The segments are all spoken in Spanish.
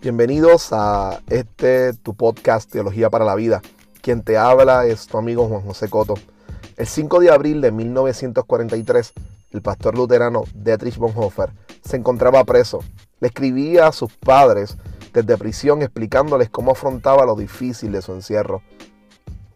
Bienvenidos a este tu podcast Teología para la Vida. Quien te habla es tu amigo Juan José Coto. El 5 de abril de 1943, el pastor luterano Dietrich Bonhoeffer se encontraba preso. Le escribía a sus padres desde prisión explicándoles cómo afrontaba lo difícil de su encierro.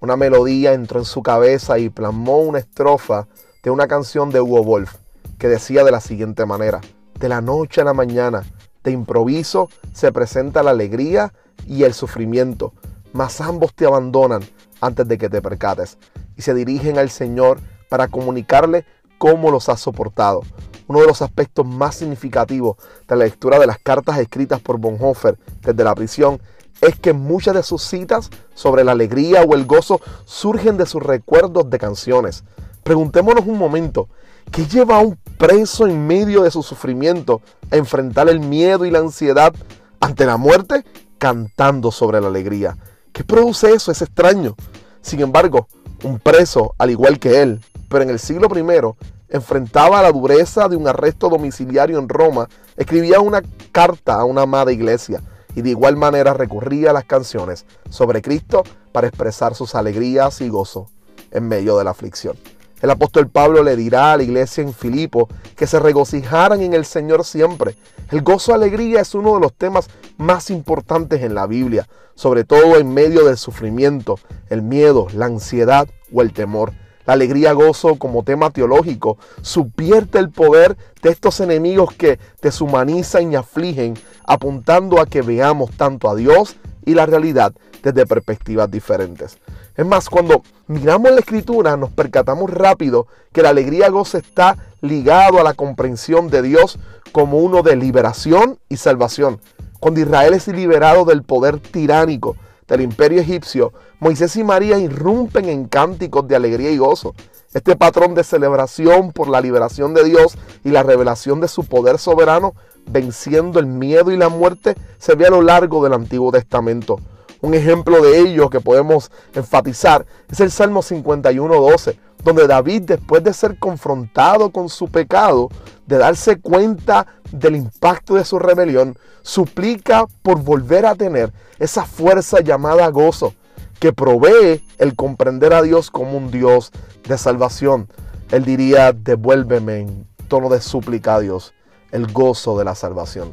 Una melodía entró en su cabeza y plasmó una estrofa de una canción de Hugo Wolf que decía de la siguiente manera, de la noche a la mañana, de improviso, se presenta la alegría y el sufrimiento, mas ambos te abandonan antes de que te percates y se dirigen al Señor para comunicarle cómo los has soportado. Uno de los aspectos más significativos de la lectura de las cartas escritas por Bonhoeffer desde la prisión es que muchas de sus citas sobre la alegría o el gozo surgen de sus recuerdos de canciones. Preguntémonos un momento, ¿qué lleva a un preso en medio de su sufrimiento a enfrentar el miedo y la ansiedad ante la muerte cantando sobre la alegría? ¿Qué produce eso? Es extraño. Sin embargo, un preso, al igual que él, pero en el siglo I, enfrentaba la dureza de un arresto domiciliario en Roma, escribía una carta a una amada iglesia y de igual manera recurría a las canciones sobre Cristo para expresar sus alegrías y gozo en medio de la aflicción. El apóstol Pablo le dirá a la iglesia en Filipo que se regocijaran en el Señor siempre. El gozo alegría es uno de los temas más importantes en la Biblia, sobre todo en medio del sufrimiento, el miedo, la ansiedad o el temor. La alegría gozo como tema teológico subvierte el poder de estos enemigos que deshumanizan y afligen, apuntando a que veamos tanto a Dios y la realidad desde perspectivas diferentes. Es más, cuando miramos la escritura nos percatamos rápido que la alegría gozo está ligado a la comprensión de Dios como uno de liberación y salvación. Cuando Israel es liberado del poder tiránico del imperio egipcio, Moisés y María irrumpen en cánticos de alegría y gozo. Este patrón de celebración por la liberación de Dios y la revelación de su poder soberano, venciendo el miedo y la muerte, se ve a lo largo del Antiguo Testamento. Un ejemplo de ello que podemos enfatizar es el Salmo 51.12, donde David, después de ser confrontado con su pecado, de darse cuenta del impacto de su rebelión, suplica por volver a tener esa fuerza llamada gozo, que provee el comprender a Dios como un Dios de salvación. Él diría, devuélveme en tono de súplica a Dios el gozo de la salvación.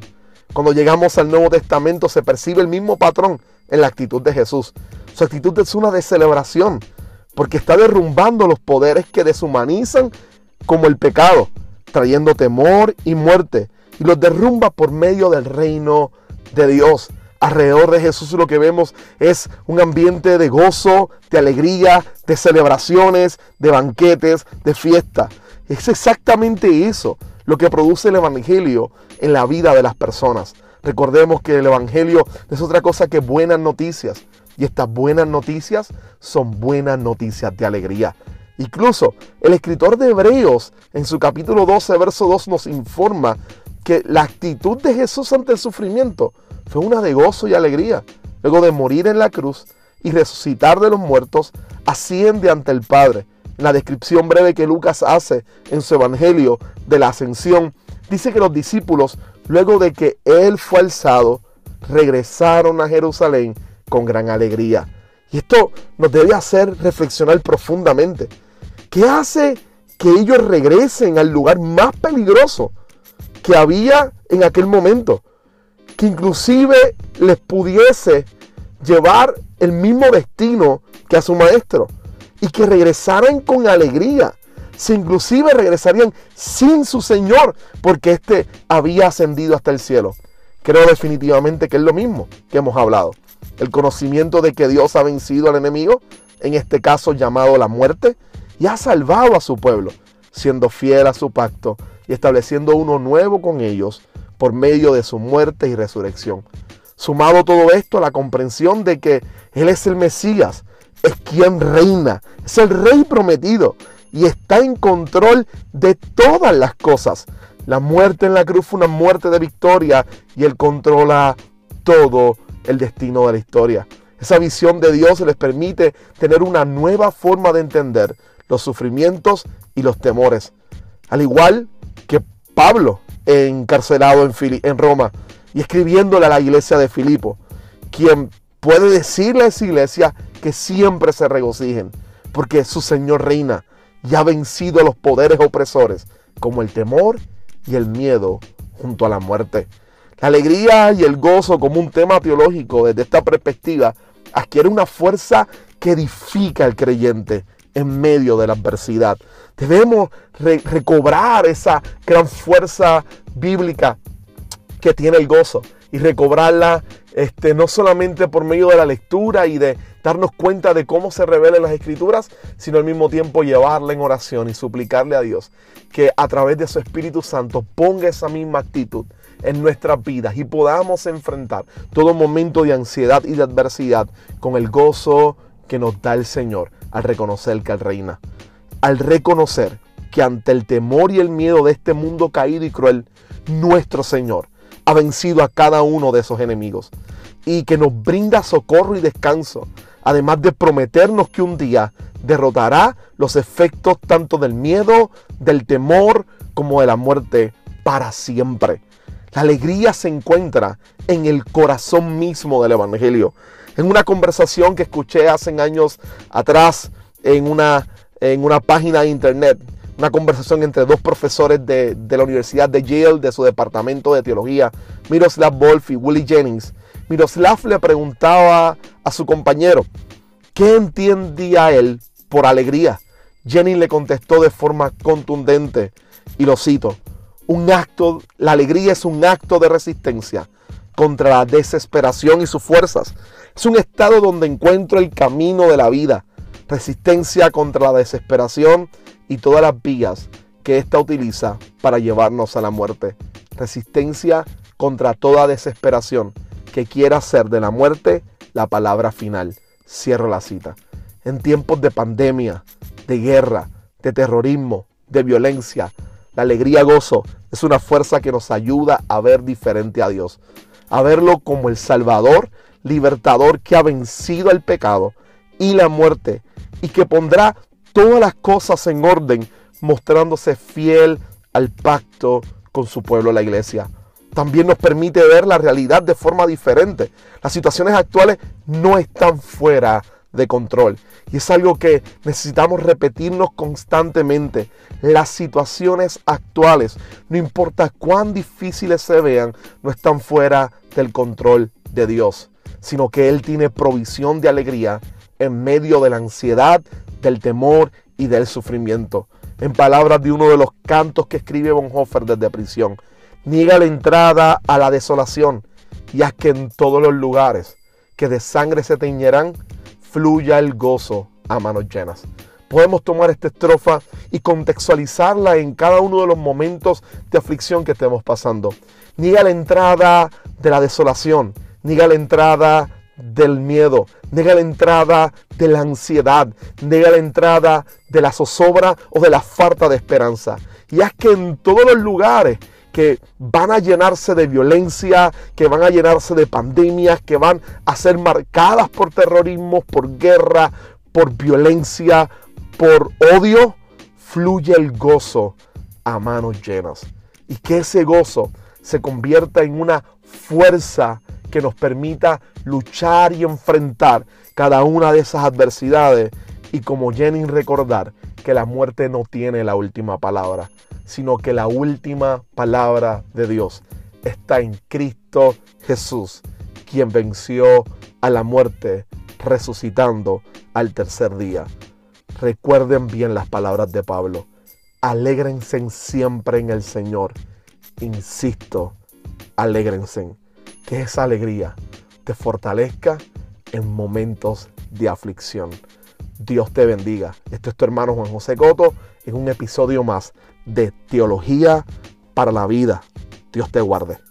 Cuando llegamos al Nuevo Testamento se percibe el mismo patrón en la actitud de Jesús. Su actitud es una de celebración, porque está derrumbando los poderes que deshumanizan como el pecado, trayendo temor y muerte, y los derrumba por medio del reino de Dios. Alrededor de Jesús lo que vemos es un ambiente de gozo, de alegría, de celebraciones, de banquetes, de fiesta. Es exactamente eso lo que produce el Evangelio en la vida de las personas. Recordemos que el Evangelio es otra cosa que buenas noticias. Y estas buenas noticias son buenas noticias de alegría. Incluso el escritor de Hebreos en su capítulo 12, verso 2 nos informa que la actitud de Jesús ante el sufrimiento fue una de gozo y alegría. Luego de morir en la cruz y resucitar de los muertos, asciende ante el Padre. La descripción breve que Lucas hace en su Evangelio de la ascensión, dice que los discípulos luego de que él fue alzado, regresaron a Jerusalén con gran alegría. Y esto nos debe hacer reflexionar profundamente. ¿Qué hace que ellos regresen al lugar más peligroso que había en aquel momento? Que inclusive les pudiese llevar el mismo destino que a su maestro. Y que regresaran con alegría si inclusive regresarían sin su Señor, porque éste había ascendido hasta el cielo. Creo definitivamente que es lo mismo que hemos hablado. El conocimiento de que Dios ha vencido al enemigo, en este caso llamado la muerte, y ha salvado a su pueblo, siendo fiel a su pacto y estableciendo uno nuevo con ellos por medio de su muerte y resurrección. Sumado todo esto a la comprensión de que Él es el Mesías, es quien reina, es el rey prometido, y está en control de todas las cosas. La muerte en la cruz fue una muerte de victoria y Él controla todo el destino de la historia. Esa visión de Dios les permite tener una nueva forma de entender los sufrimientos y los temores. Al igual que Pablo, encarcelado en, Roma, y escribiéndole a la iglesia de Filipo, quien puede decirle a esa iglesia que siempre se regocijen, porque su Señor reina y ha vencido a los poderes opresores, como el temor y el miedo junto a la muerte. La alegría y el gozo como un tema teológico desde esta perspectiva adquiere una fuerza que edifica al creyente en medio de la adversidad. Debemos recobrar esa gran fuerza bíblica que tiene el gozo y recobrarla este, no solamente por medio de la lectura y de darnos cuenta de cómo se revelan las escrituras, sino al mismo tiempo llevarla en oración y suplicarle a Dios que a través de su Espíritu Santo ponga esa misma actitud en nuestras vidas y podamos enfrentar todo momento de ansiedad y de adversidad con el gozo que nos da el Señor al reconocer que Él reina, al reconocer que ante el temor y el miedo de este mundo caído y cruel, nuestro Señor ha vencido a cada uno de esos enemigos y que nos brinda socorro y descanso, además de prometernos que un día derrotará los efectos tanto del miedo, del temor, como de la muerte para siempre. La alegría se encuentra en el corazón mismo del Evangelio. En una conversación que escuché hace años atrás en una, en una página de internet, una conversación entre dos profesores de, la Universidad de Yale, de su departamento de teología, Miroslav Wolf y Willie Jennings. Miroslav le preguntaba a su compañero, ¿qué entendía él por alegría? Jennings le contestó de forma contundente, y lo cito, un acto, la alegría es un acto de resistencia contra la desesperación y sus fuerzas. Es un estado donde encuentro el camino de la vida, resistencia contra la desesperación y todas las vías que ésta utiliza para llevarnos a la muerte. Resistencia contra toda desesperación que quiera hacer de la muerte la palabra final. Cierro la cita. En tiempos de pandemia, de guerra, de terrorismo, de violencia, la alegría gozo es una fuerza que nos ayuda a ver diferente a Dios, a verlo como el Salvador, libertador que ha vencido el pecado y la muerte y que pondrá todas las cosas en orden, mostrándose fiel al pacto con su pueblo, la iglesia. También nos permite ver la realidad de forma diferente. Las situaciones actuales no están fuera de control. Y es algo que necesitamos repetirnos constantemente. Las situaciones actuales, no importa cuán difíciles se vean, no están fuera del control de Dios, sino que Él tiene provisión de alegría en medio de la ansiedad, del temor y del sufrimiento. En palabras de uno de los cantos que escribe Bonhoeffer desde prisión, niega la entrada a la desolación y haz que en todos los lugares que de sangre se teñerán, fluya el gozo a manos llenas. Podemos tomar esta estrofa y contextualizarla en cada uno de los momentos de aflicción que estemos pasando. Niega la entrada de la desolación, niega la entrada del miedo, nega la entrada de la ansiedad, nega la entrada de la zozobra o de la falta de esperanza. Y es que en todos los lugares que van a llenarse de violencia, que van a llenarse de pandemias, que van a ser marcadas por terrorismo, por guerra, por violencia, por odio, fluye el gozo a manos llenas. Y que ese gozo se convierta en una fuerza que nos permita luchar y enfrentar cada una de esas adversidades y como Jenny recordar que la muerte no tiene la última palabra, sino que la última palabra de Dios está en Cristo Jesús, quien venció a la muerte resucitando al tercer día. Recuerden bien las palabras de Pablo. Alégrense siempre en el Señor. Insisto, alégrense que esa alegría te fortalezca en momentos de aflicción. Dios te bendiga. Este es tu hermano Juan José Coto en un episodio más de Teología para la Vida. Dios te guarde.